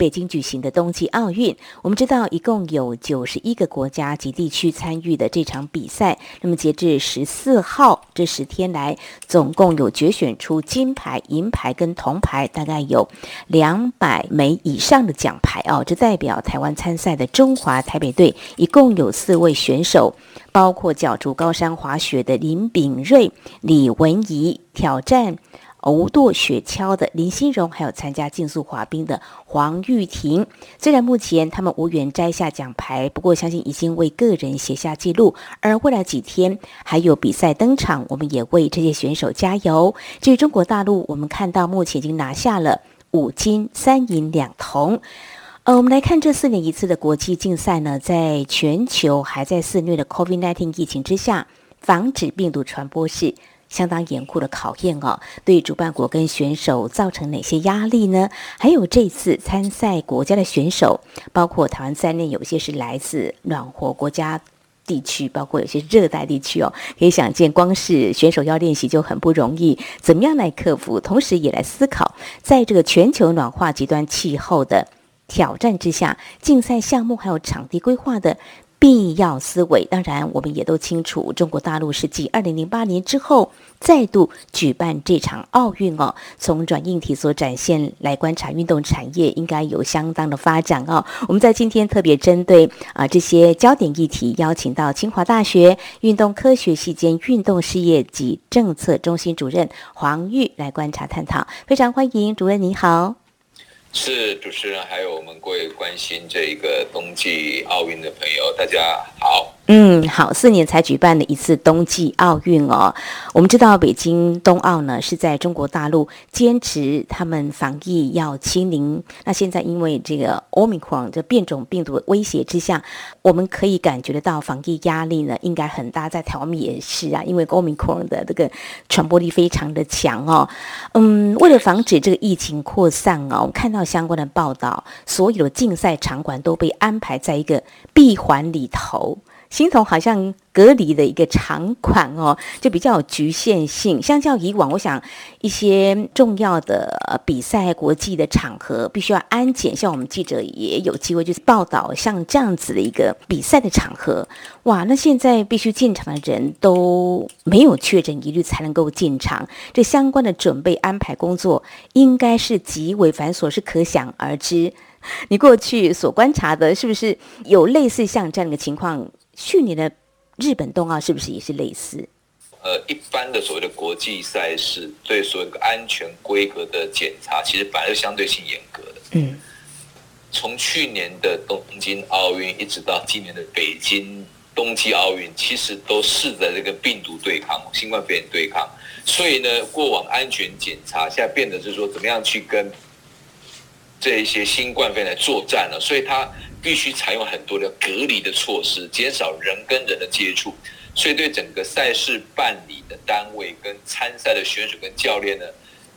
北京举行的冬季奥运，我们知道一共有九十一个国家及地区参与的这场比赛。那么截至十四号这十天来，总共有决选出金牌、银牌跟铜牌，大概有两百枚以上的奖牌哦。这代表台湾参赛的中华台北队一共有四位选手，包括角逐高山滑雪的林秉睿、李文怡挑战。无舵雪橇的林心荣，还有参加竞速滑冰的黄玉婷。虽然目前他们无缘摘下奖牌，不过相信已经为个人写下记录。而未来几天还有比赛登场，我们也为这些选手加油。至于中国大陆，我们看到目前已经拿下了五金三银两铜。呃，我们来看这四年一次的国际竞赛呢，在全球还在肆虐的 COVID-19 疫情之下，防止病毒传播是。相当严酷的考验哦，对主办国跟选手造成哪些压力呢？还有这次参赛国家的选手，包括台湾在内，有些是来自暖和国家地区，包括有些热带地区哦。可以想见，光是选手要练习就很不容易，怎么样来克服？同时也来思考，在这个全球暖化、极端气候的挑战之下，竞赛项目还有场地规划的。必要思维，当然我们也都清楚，中国大陆是继二零零八年之后再度举办这场奥运哦。从软硬体所展现来观察，运动产业应该有相当的发展哦。我们在今天特别针对啊、这些焦点议题，邀请到清华大学运动科学系兼运动事业及政策中心主任黄玉来观察探讨，非常欢迎主任，你好。是主持人，还有我们各位关心这个冬季奥运的朋友，大家好。嗯，好，四年才举办的一次冬季奥运哦。我们知道北京冬奥呢是在中国大陆坚持他们防疫要清零。那现在因为这个 Omicron 这变种病毒的威胁之下，我们可以感觉得到防疫压力呢应该很大。在台湾也是啊，因为 Omicron 的这个传播力非常的强哦。嗯，为了防止这个疫情扩散哦，我们看到相关的报道，所有的竞赛场馆都被安排在一个闭环里头。形同好像隔离的一个场馆哦，就比较有局限性。相较以往，我想一些重要的比赛、国际的场合必须要安检。像我们记者也有机会就是报道像这样子的一个比赛的场合，哇，那现在必须进场的人都没有确诊疑虑才能够进场。这相关的准备安排工作应该是极为繁琐，是可想而知。你过去所观察的，是不是有类似像这样的情况？去年的日本冬奥是不是也是类似？呃，一般的所谓的国际赛事对所有的安全规格的检查，其实本来就相对性严格的。嗯，从去年的东京奥运一直到今年的北京冬季奥运，其实都是在这个病毒对抗、新冠肺炎对抗。所以呢，过往安全检查现在变得是说，怎么样去跟这一些新冠肺炎来作战了。所以它。必须采用很多的隔离的措施，减少人跟人的接触，所以对整个赛事办理的单位跟参赛的选手跟教练呢，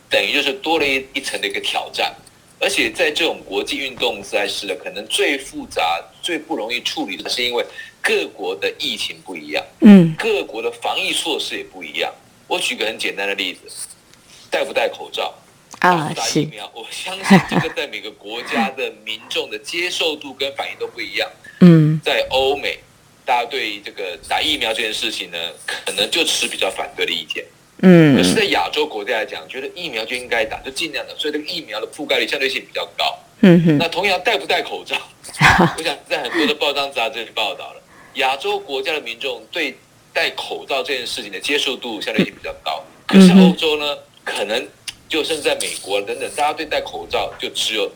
等于就是多了一一层的一个挑战。而且在这种国际运动赛事呢，可能最复杂、最不容易处理的是因为各国的疫情不一样，嗯，各国的防疫措施也不一样。我举个很简单的例子，戴不戴口罩？啊，打疫苗，我相信这个在每个国家的民众的接受度跟反应都不一样。嗯，在欧美，大家对这个打疫苗这件事情呢，可能就持比较反对的意见。嗯，可是，在亚洲国家来讲，觉得疫苗就应该打，就尽量的，所以这个疫苗的覆盖率相对性比较高。嗯哼，那同样戴不戴口罩，我想在很多的报章杂志里报道了，亚洲国家的民众对戴口罩这件事情的接受度相对性比较高，可是欧洲呢，可能。就甚至在美国等等，大家对戴口罩就持有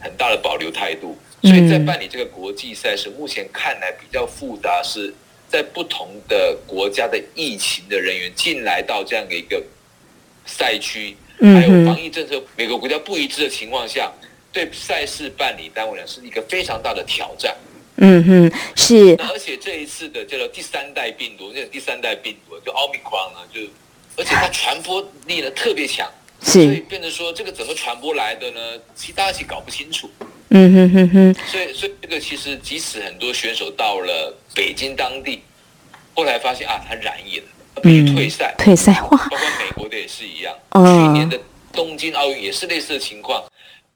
很大的保留态度，所以在办理这个国际赛事，目前看来比较复杂，是在不同的国家的疫情的人员进来到这样的一个赛区，还有防疫政策每个国家不一致的情况下，对赛事办理单位呢是一个非常大的挑战。嗯哼，是。而且这一次的叫做第三代病毒，那个第三代病毒就奥密克戎呢，就而且它传播力呢特别强，是。所以变成说这个怎么传播来的呢？其实大家其实搞不清楚。嗯哼哼哼。所以，所以这个其实即使很多选手到了北京当地，后来发现啊，他染疫了，必须退赛。退赛哇！包括美国的也是一样。嗯。去年的东京奥运也是类似的情况。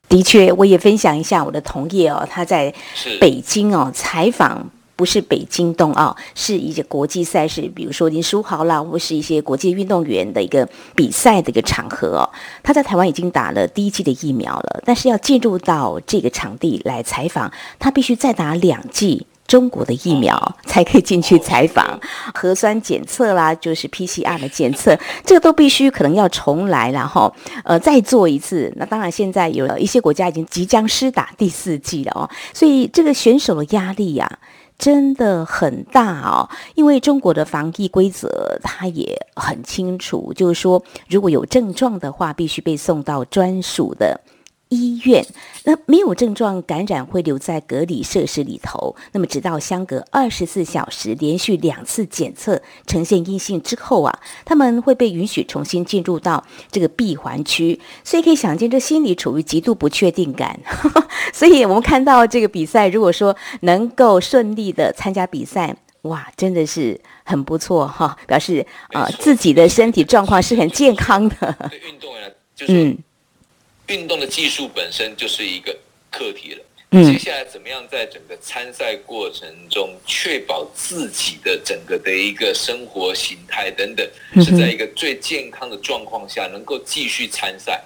的确，我也分享一下我的同业哦，他在北京哦采访，不是北京冬奥，是一些国际赛事，比如说林书豪啦，或是一些国际运动员的一个比赛的一个场合哦。他在台湾已经打了第一剂的疫苗了，但是要进入到这个场地来采访，他必须再打两剂。中国的疫苗才可以进去采访，核酸检测啦，就是 PCR 的检测，这个都必须可能要重来，然后呃再做一次。那当然，现在有一些国家已经即将施打第四剂了哦，所以这个选手的压力呀、啊、真的很大哦。因为中国的防疫规则它也很清楚，就是说如果有症状的话，必须被送到专属的。医院，那没有症状感染会留在隔离设施里头，那么直到相隔二十四小时连续两次检测呈现阴性之后啊，他们会被允许重新进入到这个闭环区，所以可以想见这心里处于极度不确定感。所以我们看到这个比赛，如果说能够顺利的参加比赛，哇，真的是很不错哈，表示啊、呃、自己的身体状况是很健康的。运动员就是嗯。运动的技术本身就是一个课题了。接下来怎么样在整个参赛过程中确保自己的整个的一个生活形态等等，是在一个最健康的状况下能够继续参赛，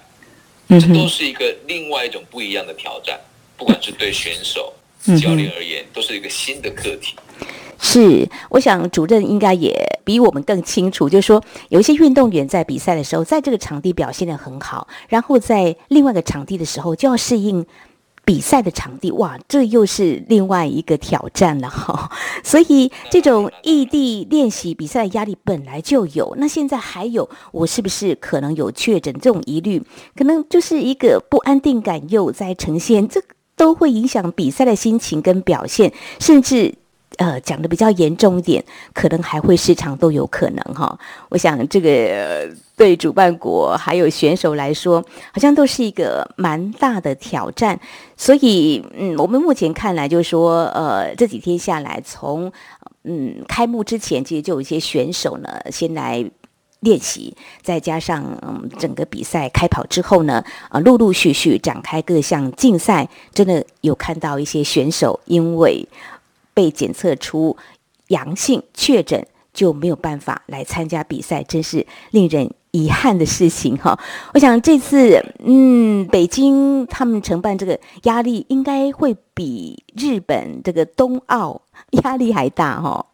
这都是一个另外一种不一样的挑战。不管是对选手、教练而言，都是一个新的课题。是，我想主任应该也比我们更清楚，就是说有一些运动员在比赛的时候，在这个场地表现得很好，然后在另外一个场地的时候就要适应比赛的场地，哇，这又是另外一个挑战了哈。所以这种异地练习比赛的压力本来就有，那现在还有我是不是可能有确诊这种疑虑，可能就是一个不安定感又在呈现，这都会影响比赛的心情跟表现，甚至。呃，讲的比较严重一点，可能还会失常都有可能哈。我想这个对主办国还有选手来说，好像都是一个蛮大的挑战。所以，嗯，我们目前看来就是说，呃，这几天下来，从嗯开幕之前，其实就有一些选手呢先来练习，再加上嗯整个比赛开跑之后呢，啊、陆陆续续展开各项竞赛，真的有看到一些选手因为。被检测出阳性确诊，就没有办法来参加比赛，真是令人遗憾的事情哈。我想这次，嗯，北京他们承办这个压力应该会比日本这个冬奥压力还大哈。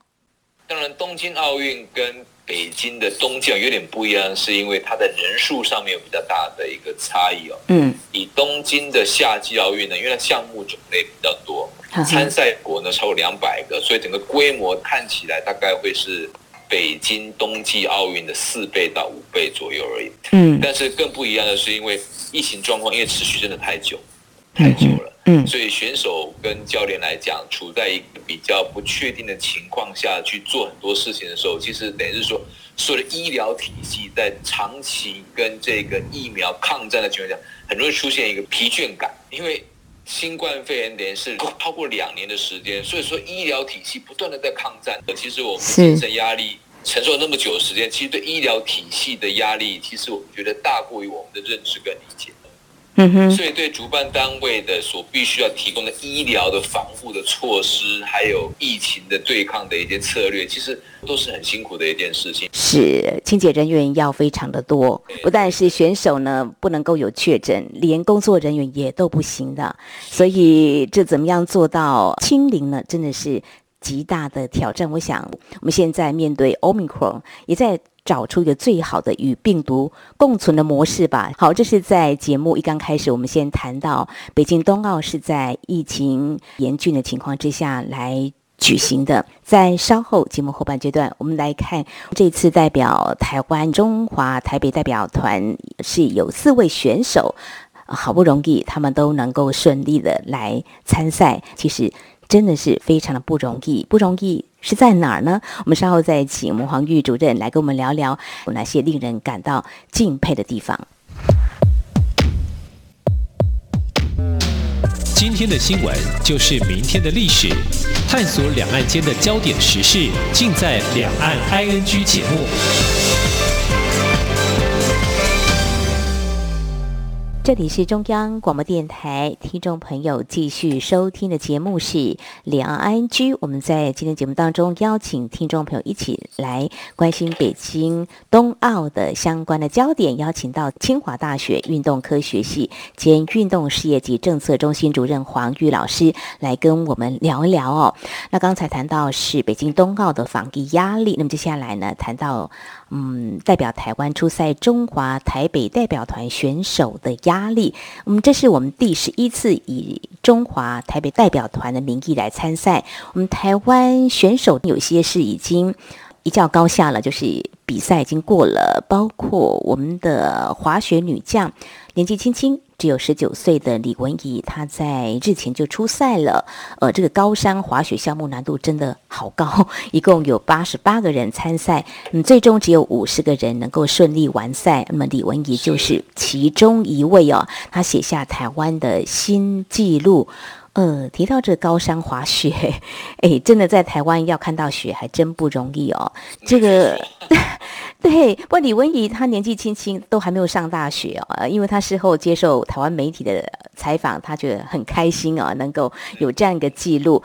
当然，东京奥运跟北京的冬季有点不一样，是因为它的人数上面有比较大的一个差异哦。嗯，以东京的夏季奥运呢，因为它项目种类比较多，参赛国呢超过两百个，所以整个规模看起来大概会是北京冬季奥运的四倍到五倍左右而已。嗯，但是更不一样的是，因为疫情状况因为持续真的太久，太久了。嗯，所以选手跟教练来讲，处在一个比较不确定的情况下去做很多事情的时候，其实等于是说，所有的医疗体系在长期跟这个疫苗抗战的情况下，很容易出现一个疲倦感，因为新冠肺炎等于是超过两年的时间，所以说医疗体系不断的在抗战。其实我们精神压力承受了那么久的时间，其实对医疗体系的压力，其实我们觉得大过于我们的认知跟理解。嗯哼，所以对主办单位的所必须要提供的医疗的防护的措施，还有疫情的对抗的一些策略，其实都是很辛苦的一件事情。是清洁人员要非常的多，不但是选手呢不能够有确诊，连工作人员也都不行的。所以这怎么样做到清零呢？真的是极大的挑战。我想我们现在面对 Omicron 也在。找出一个最好的与病毒共存的模式吧。好，这是在节目一刚开始，我们先谈到北京冬奥是在疫情严峻的情况之下来举行的。在稍后节目后半阶段，我们来看这次代表台湾中华台北代表团是有四位选手，好不容易他们都能够顺利的来参赛。其实。真的是非常的不容易，不容易是在哪儿呢？我们稍后再请我们黄玉主任来跟我们聊聊有哪些令人感到敬佩的地方。今天的新闻就是明天的历史，探索两岸间的焦点时事，尽在《两岸 ING》节目。这里是中央广播电台，听众朋友继续收听的节目是《两岸 ING》。我们在今天节目当中邀请听众朋友一起来关心北京冬奥的相关的焦点，邀请到清华大学运动科学系兼运动事业及政策中心主任黄玉老师来跟我们聊一聊哦。那刚才谈到是北京冬奥的防疫压力，那么接下来呢，谈到。嗯，代表台湾出赛中华台北代表团选手的压力。嗯，这是我们第十一次以中华台北代表团的名义来参赛。我们台湾选手有些是已经一较高下了，就是比赛已经过了，包括我们的滑雪女将，年纪轻轻。只有十九岁的李文仪，她在日前就出赛了。呃，这个高山滑雪项目难度真的好高，一共有八十八个人参赛，嗯，最终只有五十个人能够顺利完赛。那么李文仪就是其中一位哦，她写下台湾的新纪录。呃，提到这高山滑雪，哎，真的在台湾要看到雪还真不容易哦。这个。对，不过李文怡她年纪轻轻，都还没有上大学哦。因为她事后接受台湾媒体的采访，她觉得很开心啊，能够有这样一个记录。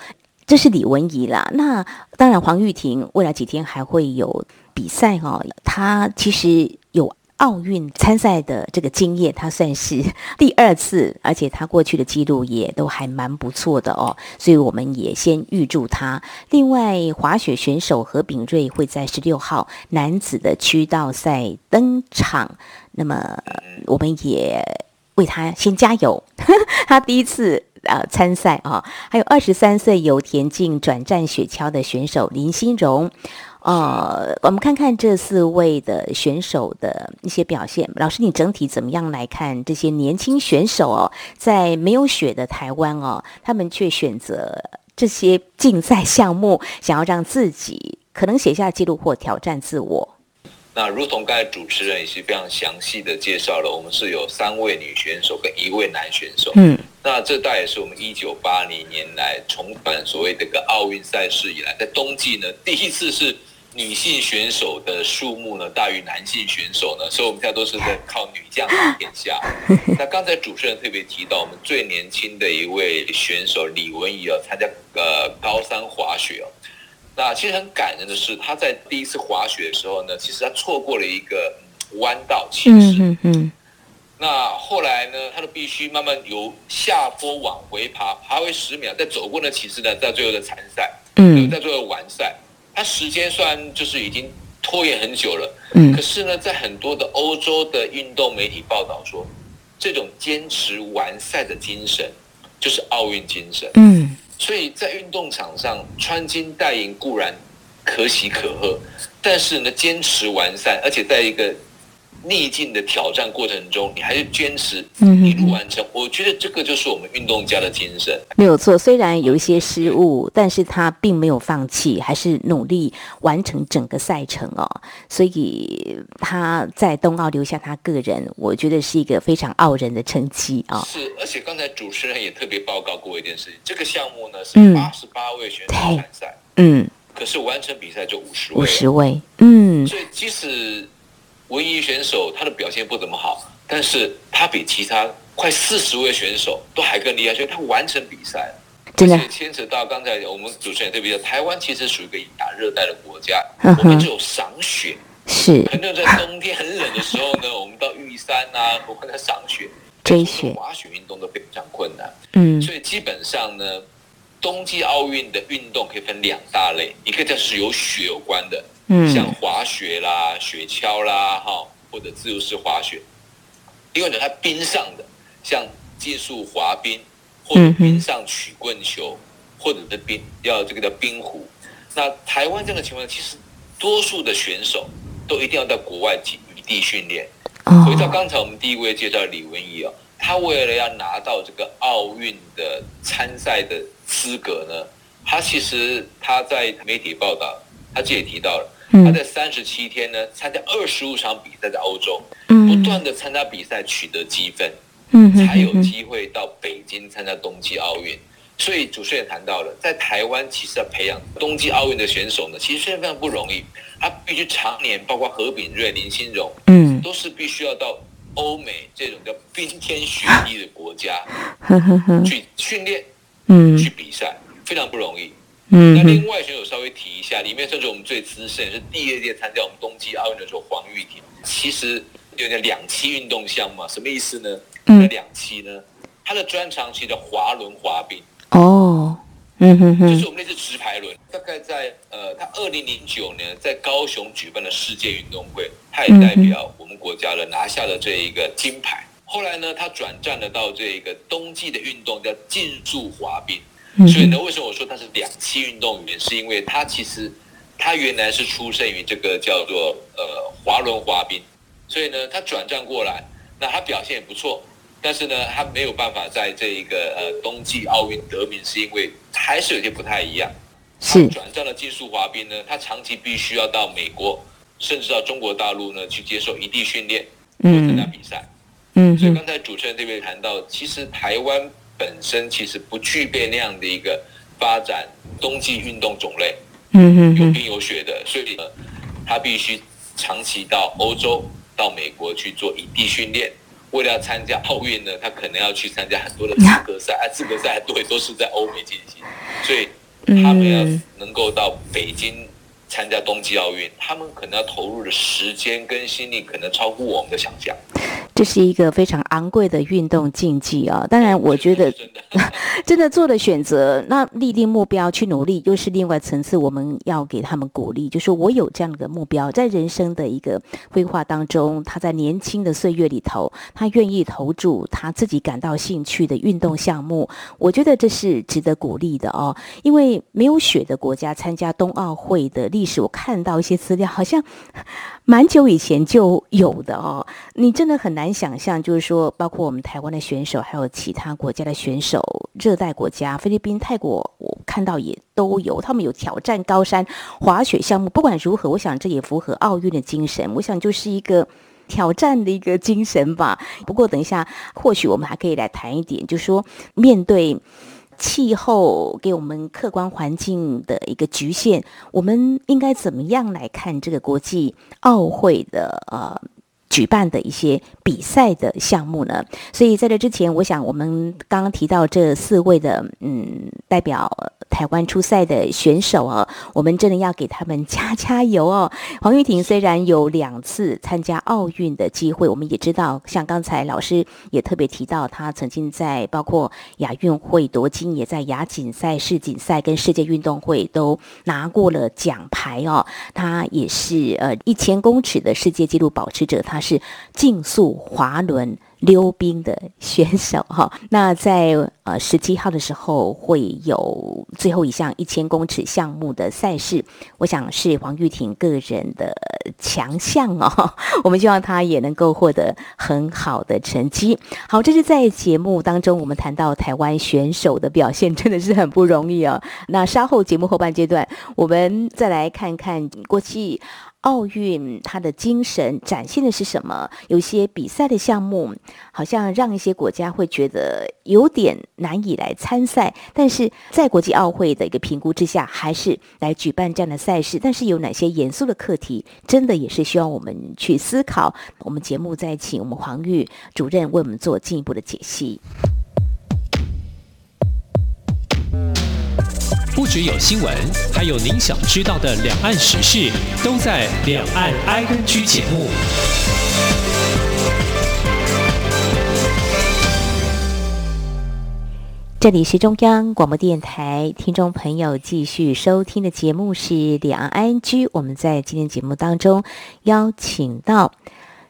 这是李文怡啦。那当然，黄玉婷未来几天还会有比赛哦。她其实有。奥运参赛的这个经验，他算是第二次，而且他过去的记录也都还蛮不错的哦，所以我们也先预祝他。另外，滑雪选手何炳瑞会在十六号男子的区道赛登场，那么我们也为他先加油，他第一次呃参赛啊、哦。还有二十三岁由田径转战雪橇的选手林心荣。呃，我们看看这四位的选手的一些表现。老师，你整体怎么样来看这些年轻选手哦？在没有雪的台湾哦，他们却选择这些竞赛项目，想要让自己可能写下记录或挑战自我。那如同刚才主持人也是非常详细的介绍了，我们是有三位女选手跟一位男选手。嗯，那这大概也是我们一九八零年来重返所谓这个奥运赛事以来，在冬季呢第一次是。女性选手的数目呢大于男性选手呢，所以我们现在都是在靠女将打天下。那刚才主持人特别提到，我们最年轻的一位选手李文怡啊，参加呃高山滑雪哦。那其实很感人的是，她在第一次滑雪的时候呢，其实她错过了一个弯道起始。嗯嗯。那后来呢，他都必须慢慢由下坡往回爬，爬回十秒，再走过那起始呢，在最后的参赛，嗯，在最后完赛。他时间虽然就是已经拖延很久了，嗯，可是呢，在很多的欧洲的运动媒体报道说，这种坚持完赛的精神就是奥运精神，嗯，所以在运动场上穿金戴银固然可喜可贺，但是呢，坚持完赛，而且在一个。逆境的挑战过程中，你还是坚持一路完成。我觉得这个就是我们运动家的精神。没有错，虽然有一些失误，但是他并没有放弃，还是努力完成整个赛程哦。所以他在冬奥留下他个人，我觉得是一个非常傲人的成绩啊。是，而且刚才主持人也特别报告过一件事情，这个项目呢是八十八位选手参赛，嗯，可是完成比赛就五十位，五十位，嗯，所以即使。文仪选手他的表现不怎么好，但是他比其他快四十位选手都还更厉害，所以他完成比赛了。真的，牵扯到刚才我们主持人特别讲，台湾其实属于一个亚热带的国家，我们只有赏雪，是，可能在冬天很冷的时候呢，我们到玉山啊，我们在赏雪、追雪、滑雪运动都非常困难。嗯，所以基本上呢，冬季奥运的运动可以分两大类，一个就是有雪有关的。嗯，像滑雪啦、雪橇啦，哈，或者自由式滑雪。另外呢，它冰上的，像技术滑冰，或者冰上曲棍球，或者是冰要这个叫冰壶。那台湾这样的情况，其实多数的选手都一定要到国外去异地训练。回到刚才我们第一位介绍李文怡哦，他为了要拿到这个奥运的参赛的资格呢，他其实他在媒体报道，他自己也提到了，他在三十七天呢参加二十五场比赛，在欧洲，不断的参加比赛取得积分，才有机会到北京参加冬季奥运。所以主持人也谈到了，在台湾其实要培养冬季奥运的选手呢，其实非常非常不容易，他必须常年，包括何炳瑞、林心荣，嗯，都是必须要到欧美这种叫冰天雪地的国家 去训练，嗯，去比赛。非常不容易。嗯，那另外选手稍微提一下，里面算是我们最资深，是第二届参加我们冬季奥运的时候，黄玉婷。其实有点两栖运动项目嘛，什么意思呢？嗯，两栖呢，他的专长其实叫滑轮滑冰。哦，嗯哼哼，就是我们那次直排轮。大概在呃，他二零零九年在高雄举办的世界运动会，他也代表我们国家了拿下了这一个金牌。后来呢，他转战了到这个冬季的运动叫竞速滑冰。所以呢，为什么我说他是两栖运动员？是因为他其实他原来是出生于这个叫做呃滑轮滑冰，所以呢，他转战过来，那他表现也不错，但是呢，他没有办法在这一个呃冬季奥运得名，是因为还是有些不太一样。是转战了竞速滑冰呢，他长期必须要到美国，甚至到中国大陆呢去接受异地训练，或参加比赛。嗯，所以刚才主持人这边谈到，其实台湾。本身其实不具备那样的一个发展冬季运动种类，嗯嗯，有冰有雪的，所以呢，他必须长期到欧洲、到美国去做异地训练。为了要参加奥运呢，他可能要去参加很多的资格赛，啊，资格赛对都是在欧美进行，所以他们要能够到北京参加冬季奥运，他们可能要投入的时间跟心力可能超乎我们的想象。这是一个非常昂贵的运动竞技啊！当然，我觉得 真的做了选择，那立定目标去努力，又是另外层次。我们要给他们鼓励，就是我有这样的目标，在人生的一个规划当中，他在年轻的岁月里头，他愿意投注他自己感到兴趣的运动项目，我觉得这是值得鼓励的哦。因为没有雪的国家参加冬奥会的历史，我看到一些资料，好像蛮久以前就有的哦。你真的很难。想象，就是说，包括我们台湾的选手，还有其他国家的选手，热带国家菲律宾、泰国，我看到也都有，他们有挑战高山滑雪项目。不管如何，我想这也符合奥运的精神。我想就是一个挑战的一个精神吧。不过等一下，或许我们还可以来谈一点，就是说，面对气候给我们客观环境的一个局限，我们应该怎么样来看这个国际奥会的呃？举办的一些比赛的项目呢，所以在这之前，我想我们刚刚提到这四位的嗯代表台湾出赛的选手啊，我们真的要给他们加加油哦。黄玉婷虽然有两次参加奥运的机会，我们也知道，像刚才老师也特别提到，她曾经在包括亚运会夺金，也在亚锦赛、世锦赛跟世界运动会都拿过了奖牌哦。她也是呃一千公尺的世界纪录保持者，她。是竞速滑轮溜冰的选手哈，那在呃十七号的时候会有最后一项一千公尺项目的赛事，我想是黄玉婷个人的强项哦，我们希望她也能够获得很好的成绩。好，这是在节目当中我们谈到台湾选手的表现，真的是很不容易哦。那稍后节目后半阶段，我们再来看看过去。奥运它的精神展现的是什么？有些比赛的项目好像让一些国家会觉得有点难以来参赛，但是在国际奥会的一个评估之下，还是来举办这样的赛事。但是有哪些严肃的课题，真的也是需要我们去思考。我们节目再请我们黄玉主任为我们做进一步的解析。不只有新闻，还有您想知道的两岸时事，都在《两岸 ING》节目。这里是中央广播电台，听众朋友继续收听的节目是《两岸居》。我们在今天节目当中邀请到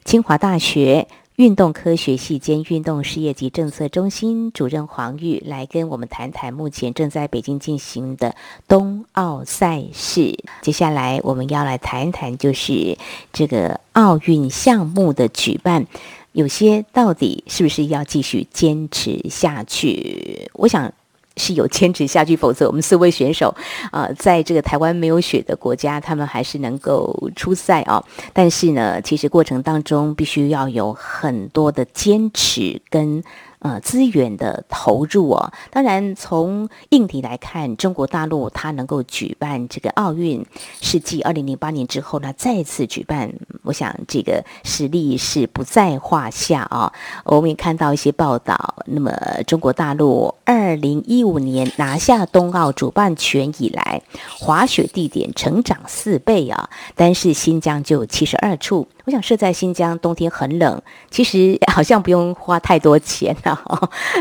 清华大学。运动科学系兼运动事业及政策中心主任黄玉来跟我们谈谈目前正在北京进行的冬奥赛事。接下来我们要来谈一谈，就是这个奥运项目的举办，有些到底是不是要继续坚持下去？我想。是有坚持下去，否则我们四位选手，啊，在这个台湾没有雪的国家，他们还是能够出赛啊。但是呢，其实过程当中必须要有很多的坚持跟。呃，资源的投入哦，当然从硬体来看，中国大陆它能够举办这个奥运，是继二零零八年之后呢，再次举办，我想这个实力是不在话下啊、我们也看到一些报道，那么中国大陆二零一五年拿下冬奥主办权以来，滑雪地点成长四倍啊，单是新疆就有七十二处。我想设在新疆，冬天很冷，其实 好像不用花太多钱啊。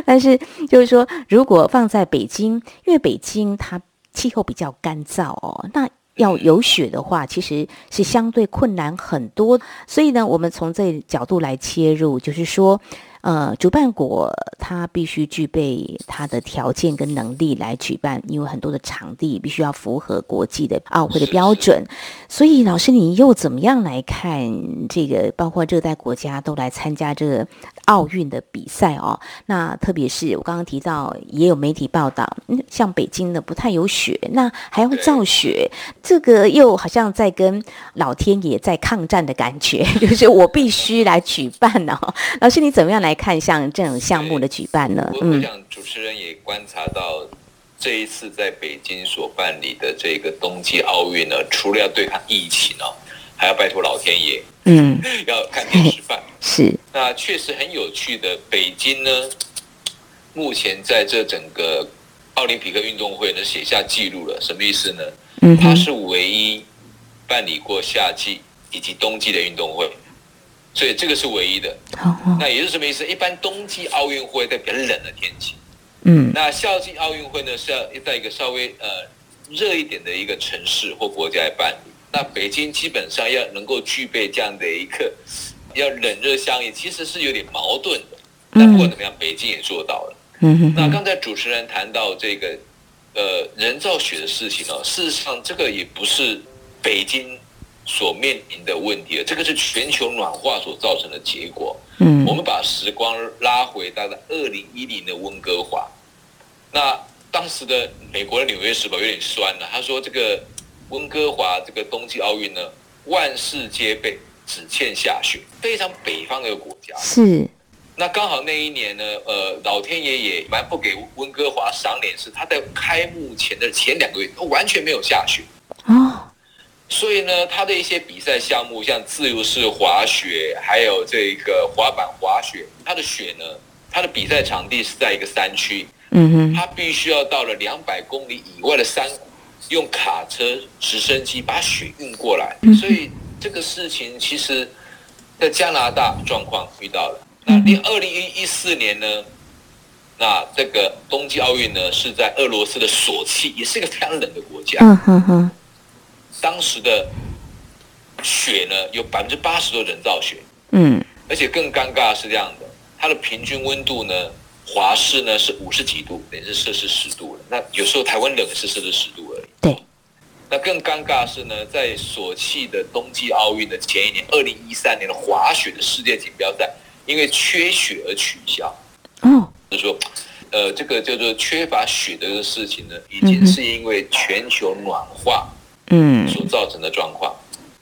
但是就是说，如果放在北京，因为北京它气候比较干燥哦，那要有雪的话，其实是相对困难很多。所以呢，我们从这角度来切入，就是说。呃，主办国它必须具备它的条件跟能力来举办，因为很多的场地必须要符合国际的奥会的标准。所以，老师你又怎么样来看这个？包括热带国家都来参加这个奥运的比赛哦。那特别是我刚刚提到，也有媒体报道，像北京的不太有雪，那还要造雪，这个又好像在跟老天爷在抗战的感觉，就是我必须来举办哦。老师你怎么样来？看像这种项目的举办呢？我想主持人也观察到，这一次在北京所办理的这个冬季奥运呢，除了要对抗疫情哦，还要拜托老天爷，嗯，要看天吃饭。是，那确实很有趣的。北京呢，目前在这整个奥林匹克运动会呢，写下记录了。什么意思呢？嗯，它是唯一办理过夏季以及冬季的运动会。所以这个是唯一的，那也就是什么意思？一般冬季奥运会在比较冷的天气，嗯，那夏季奥运会呢是要在一个稍微呃热一点的一个城市或国家来办理。那北京基本上要能够具备这样的一个要冷热相宜，其实是有点矛盾的。但不管怎么样，北京也做到了。嗯，那刚才主持人谈到这个呃人造雪的事情呢，事实上这个也不是北京。所面临的问题，这个是全球暖化所造成的结果。嗯，我们把时光拉回到了二零一零的温哥华，那当时的美国的《纽约时报》有点酸了，他说这个温哥华这个冬季奥运呢，万事皆备，只欠下雪，非常北方的一个国家。是，那刚好那一年呢，呃，老天爷也蛮不给温哥华赏脸是，他在开幕前的前两个月都完全没有下雪。哦。所以呢，他的一些比赛项目，像自由式滑雪，还有这个滑板滑雪，它的雪呢，它的比赛场地是在一个山区，嗯哼，他必须要到了两百公里以外的山谷，用卡车、直升机把雪运过来。所以这个事情其实，在加拿大状况遇到了。那零二零一四年呢，那这个冬季奥运呢是在俄罗斯的索契，也是一个非常冷的国家。嗯哼哼。当时的雪呢，有百分之八十都人造雪，嗯，而且更尴尬的是这样的，它的平均温度呢，华氏呢是五十几度，等于是摄氏十度了。那有时候台湾冷是摄氏十度而已。对。那更尴尬的是呢，在索契的冬季奥运的前一年，二零一三年的滑雪的世界锦标赛，因为缺雪而取消。哦。就是说，呃，这个叫做缺乏雪的这个事情呢，已经是因为全球暖化。嗯，所造成的状况，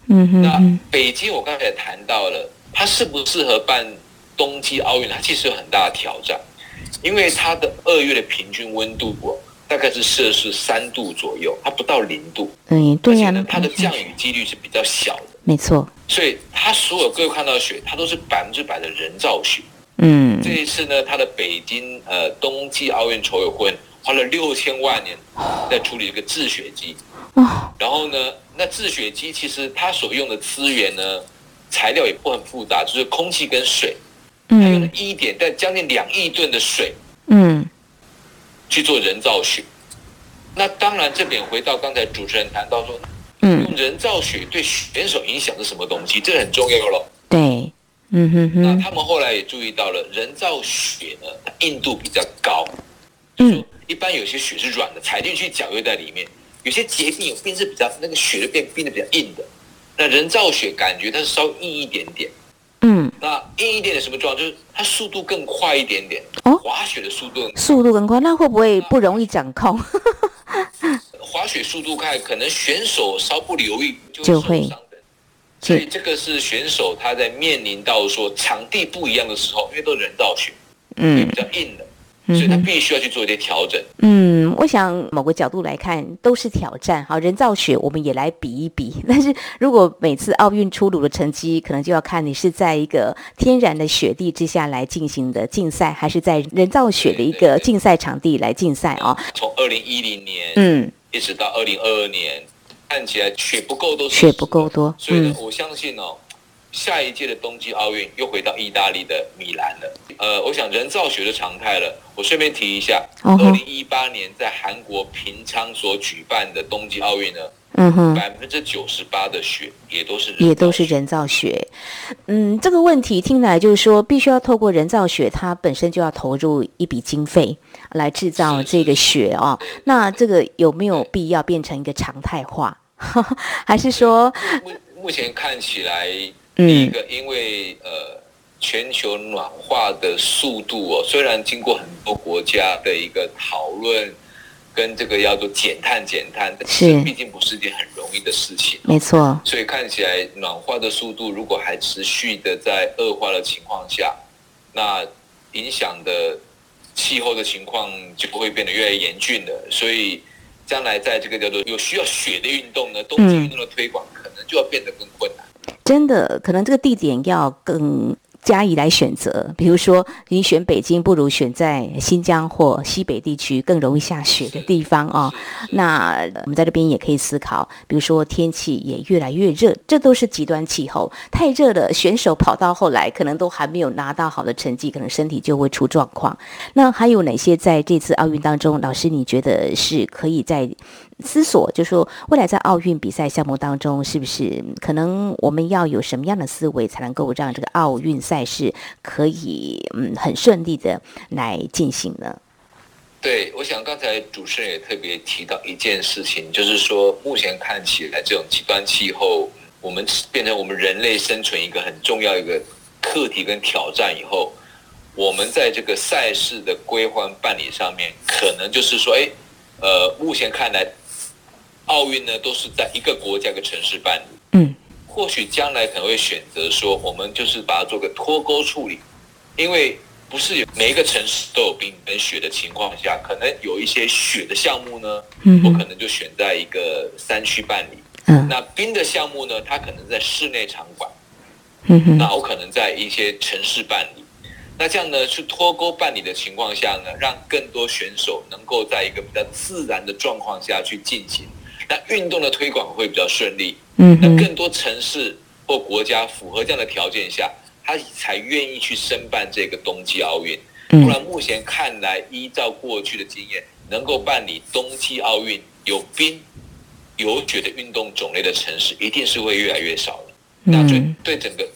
嗯哼，那北京我刚才也谈到了，它适不适合办冬季奥运？它其实有很大的挑战，因为它的二月的平均温度大概是摄氏三度左右，它不到零度，嗯，对呀，它的降雨几率是比较小的，没错，所以它所有各位看到的雪，它都是百分之百的人造雪，嗯，这一次呢，它的北京呃冬季奥运筹委会花了六千万年在处理一个制雪机。然后呢，那制雪机其实它所用的资源呢，材料也不很复杂，就是空气跟水，嗯，它用了一点但将近两亿吨的水，嗯，去做人造雪。那当然，这边回到刚才主持人谈到说，嗯，用人造雪对选手影响是什么东西？这很重要了。对，嗯哼哼。那他们后来也注意到了，人造雪呢，它硬度比较高，嗯，一般有些雪是软的，踩进去脚又在里面。有些结冰有冰是比较那个雪就变冰的比较硬的，那人造雪感觉它是稍微硬一点点，嗯，那硬一点的什么状况？就是它速度更快一点点。哦，滑雪的速度速度更快，那会不会不容易掌控？滑雪速度快，可能选手稍不留意就会受伤的。所以这个是选手他在面临到说场地不一样的时候，因为都人造雪，嗯，比较硬的。所以他必须要去做一些调整。嗯，我想某个角度来看都是挑战。好，人造雪我们也来比一比。但是如果每次奥运出炉的成绩，可能就要看你是在一个天然的雪地之下来进行的竞赛，还是在人造雪的一个竞赛场地来竞赛啊？从二零一零年嗯一直到二零二二年，看起来雪不够多，雪不够多。所以呢，我相信哦。下一届的冬季奥运又回到意大利的米兰了。呃，我想人造雪的常态了。我顺便提一下，二零一八年在韩国平昌所举办的冬季奥运呢，嗯哼，百分之九十八的雪也都是也都是人造雪。嗯，这个问题听来就是说，必须要透过人造雪，它本身就要投入一笔经费来制造这个雪哦。那这个有没有必要变成一个常态化？还是说目目前看起来？第一个，因为呃，全球暖化的速度哦，虽然经过很多国家的一个讨论，跟这个要做减碳减碳，但是毕竟不是一件很容易的事情，没错。所以看起来暖化的速度如果还持续的在恶化的情况下，那影响的气候的情况就不会变得越来越严峻了。所以将来在这个叫做有需要雪的运动呢，冬季运动的推广可能就要变得更困难。真的，可能这个地点要更加以来选择。比如说，你选北京，不如选在新疆或西北地区更容易下雪的地方哦。那我们在这边也可以思考，比如说天气也越来越热，这都是极端气候。太热了，选手跑到后来可能都还没有拿到好的成绩，可能身体就会出状况。那还有哪些在这次奥运当中，老师你觉得是可以在？思索，就是说未来在奥运比赛项目当中，是不是可能我们要有什么样的思维，才能够让这个奥运赛事可以嗯很顺利的来进行呢？对，我想刚才主持人也特别提到一件事情，就是说目前看起来这种极端气候，我们变成我们人类生存一个很重要一个课题跟挑战以后，我们在这个赛事的规划办理上面，可能就是说，哎，呃，目前看来。奥运呢，都是在一个国家、一个城市办理。嗯，或许将来可能会选择说，我们就是把它做个脱钩处理，因为不是有每一个城市都有冰跟雪的情况下，可能有一些雪的项目呢，嗯，我可能就选在一个山区办理。嗯，那冰的项目呢，它可能在室内场馆。嗯哼，那我可能在一些城市办理。那这样呢，去脱钩办理的情况下呢，让更多选手能够在一个比较自然的状况下去进行。那运动的推广会比较顺利，嗯，那更多城市或国家符合这样的条件下，他才愿意去申办这个冬季奥运。不然目前看来，依照过去的经验，能够办理冬季奥运有冰有雪的运动种类的城市，一定是会越来越少的。那对对整个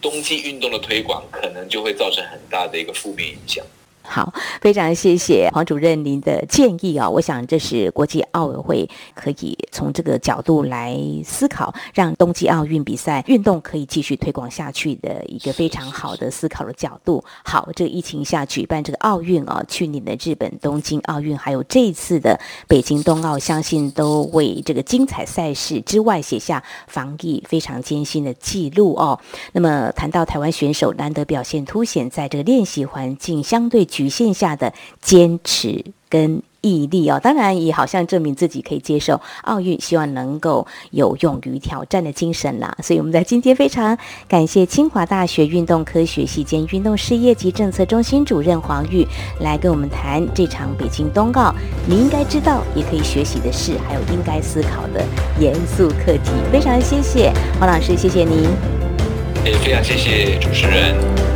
冬季运动的推广，可能就会造成很大的一个负面影响。好，非常谢谢黄主任您的建议啊！我想这是国际奥委会可以从这个角度来思考，让冬季奥运比赛运动可以继续推广下去的一个非常好的思考的角度。好，这个疫情下举办这个奥运啊，去年的日本东京奥运，还有这一次的北京冬奥，相信都为这个精彩赛事之外写下防疫非常艰辛的记录哦。那么谈到台湾选手难得表现凸显，在这个练习环境相对。局限下的坚持跟毅力哦，当然也好像证明自己可以接受奥运，希望能够有勇于挑战的精神啦。所以我们在今天非常感谢清华大学运动科学系兼运动事业及政策中心主任黄玉来跟我们谈这场北京冬奥，你应该知道也可以学习的事，还有应该思考的严肃课题。非常谢谢黄老师，谢谢您。也非常谢谢主持人。